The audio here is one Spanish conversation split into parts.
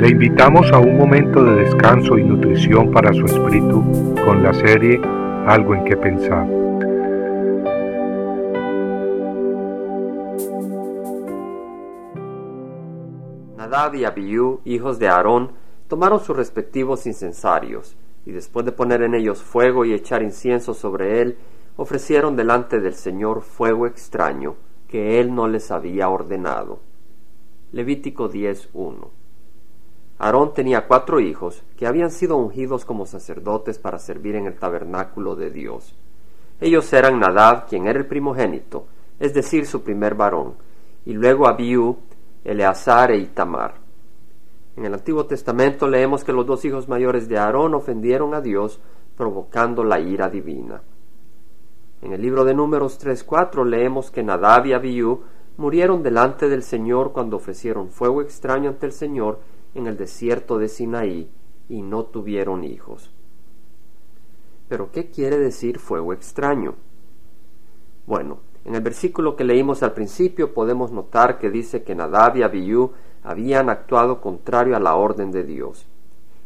Le invitamos a un momento de descanso y nutrición para su espíritu con la serie Algo en que pensar. Nadab y Abiú, hijos de Aarón, tomaron sus respectivos incensarios, y después de poner en ellos fuego y echar incienso sobre él, ofrecieron delante del Señor fuego extraño que él no les había ordenado. Levítico 10.1 Aarón tenía cuatro hijos que habían sido ungidos como sacerdotes para servir en el tabernáculo de Dios. Ellos eran Nadab, quien era el primogénito, es decir, su primer varón, y luego Abiú, Eleazar e Itamar. En el Antiguo Testamento leemos que los dos hijos mayores de Aarón ofendieron a Dios, provocando la ira divina. En el libro de Números 3.4 leemos que Nadab y Abiú murieron delante del Señor cuando ofrecieron fuego extraño ante el Señor en el desierto de Sinaí y no tuvieron hijos. Pero ¿qué quiere decir fuego extraño? Bueno, en el versículo que leímos al principio podemos notar que dice que Nadab y Abiú habían actuado contrario a la orden de Dios.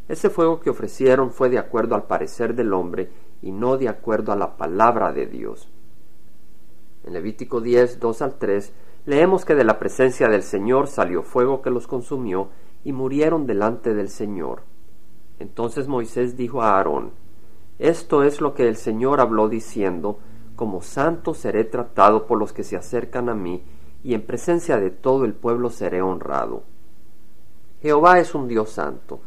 Ese fuego que ofrecieron fue de acuerdo al parecer del hombre y no de acuerdo a la palabra de Dios. En Levítico 10, 2 al 3, leemos que de la presencia del Señor salió fuego que los consumió y murieron delante del Señor. Entonces Moisés dijo a Aarón, Esto es lo que el Señor habló diciendo, como santo seré tratado por los que se acercan a mí, y en presencia de todo el pueblo seré honrado. Jehová es un Dios santo,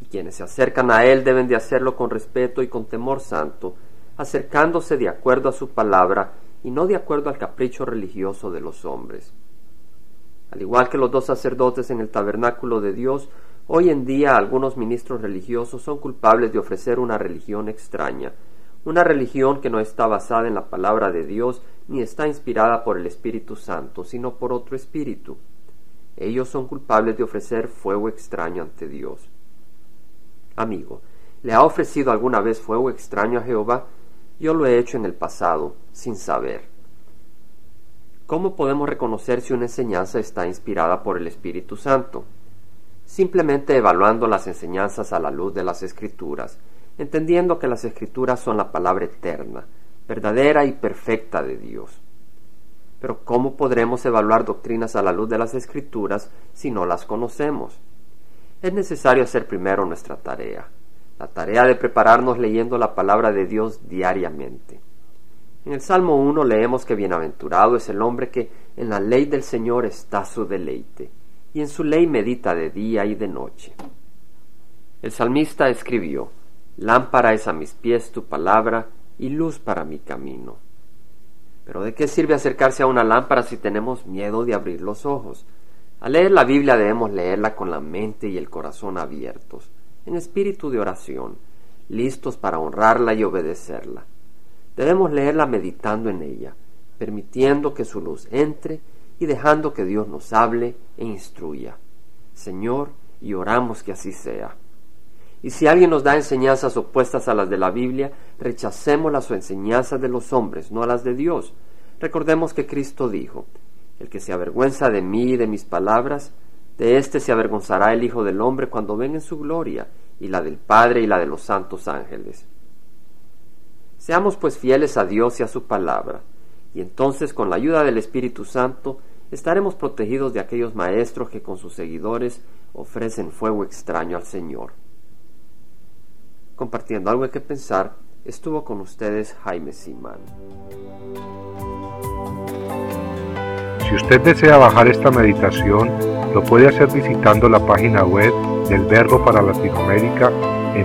y quienes se acercan a Él deben de hacerlo con respeto y con temor santo, acercándose de acuerdo a su palabra y no de acuerdo al capricho religioso de los hombres. Al igual que los dos sacerdotes en el tabernáculo de Dios, hoy en día algunos ministros religiosos son culpables de ofrecer una religión extraña, una religión que no está basada en la palabra de Dios ni está inspirada por el Espíritu Santo, sino por otro espíritu. Ellos son culpables de ofrecer fuego extraño ante Dios. Amigo, ¿le ha ofrecido alguna vez fuego extraño a Jehová? Yo lo he hecho en el pasado, sin saber. ¿Cómo podemos reconocer si una enseñanza está inspirada por el Espíritu Santo? Simplemente evaluando las enseñanzas a la luz de las Escrituras, entendiendo que las Escrituras son la palabra eterna, verdadera y perfecta de Dios. Pero ¿cómo podremos evaluar doctrinas a la luz de las Escrituras si no las conocemos? es necesario hacer primero nuestra tarea, la tarea de prepararnos leyendo la palabra de Dios diariamente. En el Salmo 1 leemos que bienaventurado es el hombre que en la ley del Señor está su deleite, y en su ley medita de día y de noche. El salmista escribió, Lámpara es a mis pies tu palabra y luz para mi camino. Pero ¿de qué sirve acercarse a una lámpara si tenemos miedo de abrir los ojos? Al leer la Biblia debemos leerla con la mente y el corazón abiertos, en espíritu de oración, listos para honrarla y obedecerla. Debemos leerla meditando en ella, permitiendo que su luz entre y dejando que Dios nos hable e instruya. Señor, y oramos que así sea. Y si alguien nos da enseñanzas opuestas a las de la Biblia, rechacemos las enseñanzas de los hombres, no a las de Dios. Recordemos que Cristo dijo, el que se avergüenza de mí y de mis palabras, de éste se avergonzará el Hijo del Hombre cuando venga en su gloria, y la del Padre y la de los santos ángeles. Seamos pues fieles a Dios y a su palabra, y entonces con la ayuda del Espíritu Santo estaremos protegidos de aquellos maestros que con sus seguidores ofrecen fuego extraño al Señor. Compartiendo algo que pensar, estuvo con ustedes Jaime Simán. Si usted desea bajar esta meditación, lo puede hacer visitando la página web del Verbo para Latinoamérica en